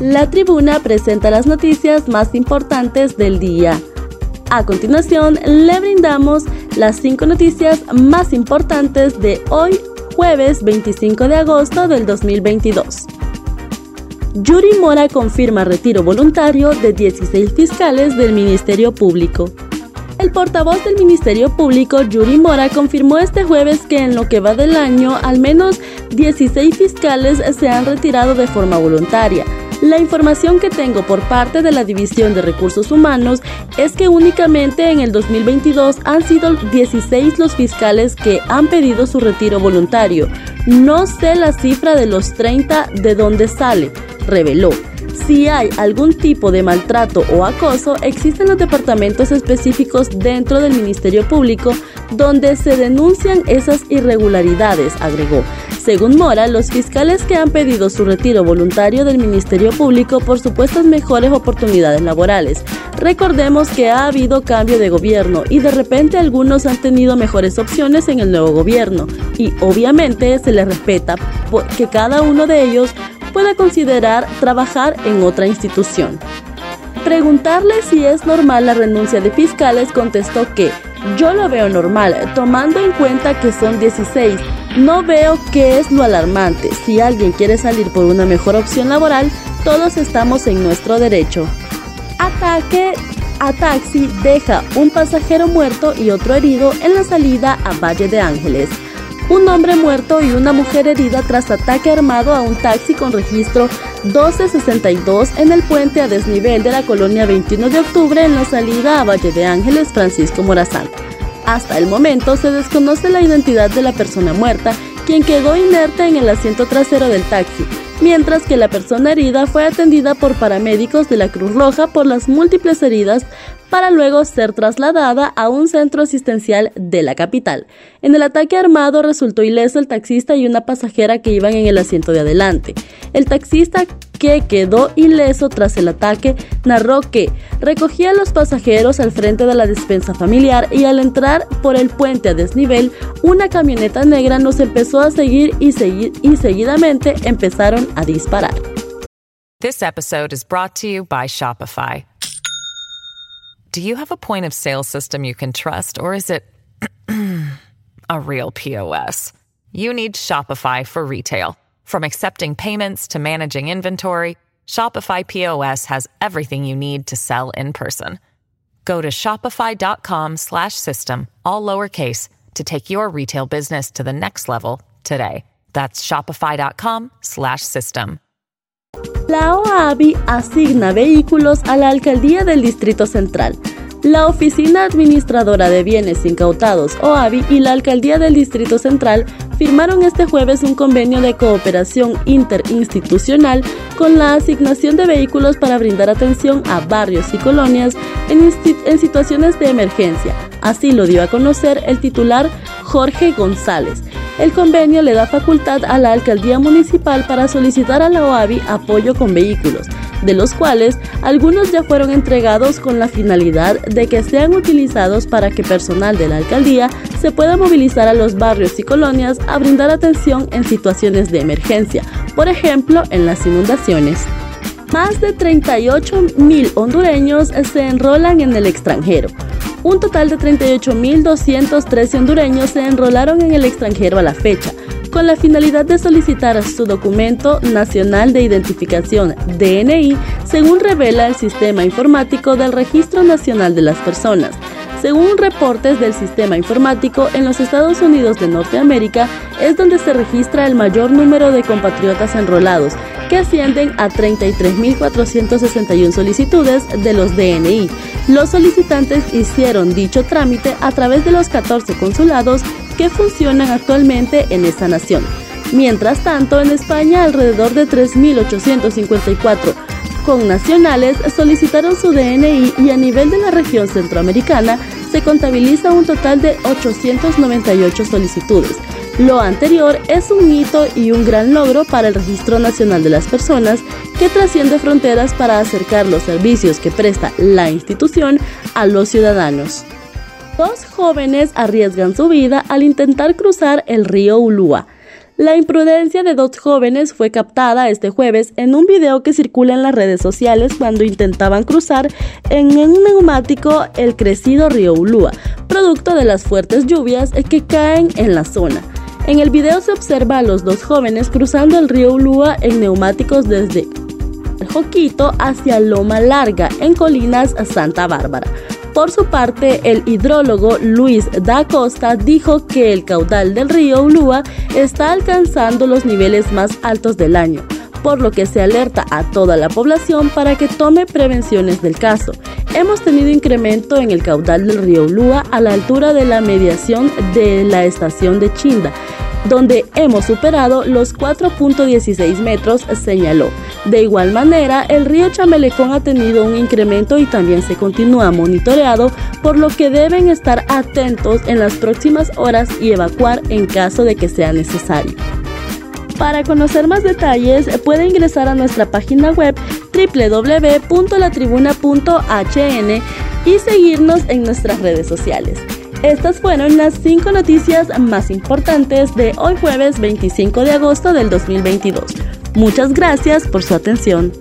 La tribuna presenta las noticias más importantes del día. A continuación, le brindamos las cinco noticias más importantes de hoy, jueves 25 de agosto del 2022. Yuri Mora confirma retiro voluntario de 16 fiscales del Ministerio Público. El portavoz del Ministerio Público, Yuri Mora, confirmó este jueves que en lo que va del año, al menos 16 fiscales se han retirado de forma voluntaria la información que tengo por parte de la División de Recursos Humanos es que únicamente en el 2022 han sido 16 los fiscales que han pedido su retiro voluntario. No sé la cifra de los 30 de dónde sale, reveló. Si hay algún tipo de maltrato o acoso, existen los departamentos específicos dentro del Ministerio Público donde se denuncian esas irregularidades, agregó. Según Mora, los fiscales que han pedido su retiro voluntario del Ministerio Público por supuestas mejores oportunidades laborales. Recordemos que ha habido cambio de gobierno y de repente algunos han tenido mejores opciones en el nuevo gobierno y obviamente se les respeta que cada uno de ellos pueda considerar trabajar en otra institución. Preguntarle si es normal la renuncia de fiscales contestó que yo lo veo normal, tomando en cuenta que son 16. No veo qué es lo alarmante. Si alguien quiere salir por una mejor opción laboral, todos estamos en nuestro derecho. Ataque a taxi deja un pasajero muerto y otro herido en la salida a Valle de Ángeles un hombre muerto y una mujer herida tras ataque armado a un taxi con registro 1262 en el puente a desnivel de la colonia 21 de octubre en la salida a Valle de Ángeles Francisco Morazán. Hasta el momento se desconoce la identidad de la persona muerta, quien quedó inerte en el asiento trasero del taxi, mientras que la persona herida fue atendida por paramédicos de la Cruz Roja por las múltiples heridas para luego ser trasladada a un centro asistencial de la capital. En el ataque armado resultó ileso el taxista y una pasajera que iban en el asiento de adelante. El taxista que quedó ileso tras el ataque narró que recogía a los pasajeros al frente de la despensa familiar y al entrar por el puente a desnivel, una camioneta negra nos empezó a seguir y, y seguidamente empezaron a disparar. This episode is brought to you by Shopify. Do you have a point of sale system you can trust, or is it a real POS? You need Shopify for retail. From accepting payments to managing inventory, Shopify POS has everything you need to sell in person. Go to shopify.com/system all lowercase to take your retail business to the next level today. That's shopify.com/system. La OABI asigna vehículos a la alcaldía del Distrito Central. La Oficina Administradora de Bienes Incautados, OABI, y la Alcaldía del Distrito Central firmaron este jueves un convenio de cooperación interinstitucional con la asignación de vehículos para brindar atención a barrios y colonias en, situaciones de emergencia. Así lo dio a conocer el titular Jorge González. El convenio le da facultad a la alcaldía municipal para solicitar a la OABI apoyo con vehículos, de los cuales algunos ya fueron entregados con la finalidad de que sean utilizados para que personal de la alcaldía se pueda movilizar a los barrios y colonias a brindar atención en situaciones de emergencia, por ejemplo en las inundaciones. Más de 38 mil hondureños se enrolan en el extranjero. Un total de 38.213 hondureños se enrolaron en el extranjero a la fecha, con la finalidad de solicitar su documento nacional de identificación DNI, según revela el sistema informático del Registro Nacional de las Personas. Según reportes del sistema informático, en los Estados Unidos de Norteamérica es donde se registra el mayor número de compatriotas enrolados, que ascienden a 33.461 solicitudes de los DNI. Los solicitantes hicieron dicho trámite a través de los 14 consulados que funcionan actualmente en esta nación. Mientras tanto, en España alrededor de 3.854 connacionales solicitaron su DNI y a nivel de la región centroamericana se contabiliza un total de 898 solicitudes. Lo anterior es un hito y un gran logro para el Registro Nacional de las Personas que trasciende fronteras para acercar los servicios que presta la institución a los ciudadanos. Dos jóvenes arriesgan su vida al intentar cruzar el río Ulúa. La imprudencia de dos jóvenes fue captada este jueves en un video que circula en las redes sociales cuando intentaban cruzar en un neumático el crecido río Ulúa, producto de las fuertes lluvias que caen en la zona. En el video se observa a los dos jóvenes cruzando el río Ulúa en neumáticos desde Joquito hacia Loma Larga, en Colinas Santa Bárbara. Por su parte, el hidrólogo Luis da Costa dijo que el caudal del río Ulúa está alcanzando los niveles más altos del año, por lo que se alerta a toda la población para que tome prevenciones del caso. Hemos tenido incremento en el caudal del río Ulúa a la altura de la mediación de la estación de Chinda donde hemos superado los 4.16 metros, señaló. De igual manera, el río Chamelecón ha tenido un incremento y también se continúa monitoreado, por lo que deben estar atentos en las próximas horas y evacuar en caso de que sea necesario. Para conocer más detalles, puede ingresar a nuestra página web www.latribuna.hn y seguirnos en nuestras redes sociales. Estas fueron las cinco noticias más importantes de hoy jueves 25 de agosto del 2022. Muchas gracias por su atención.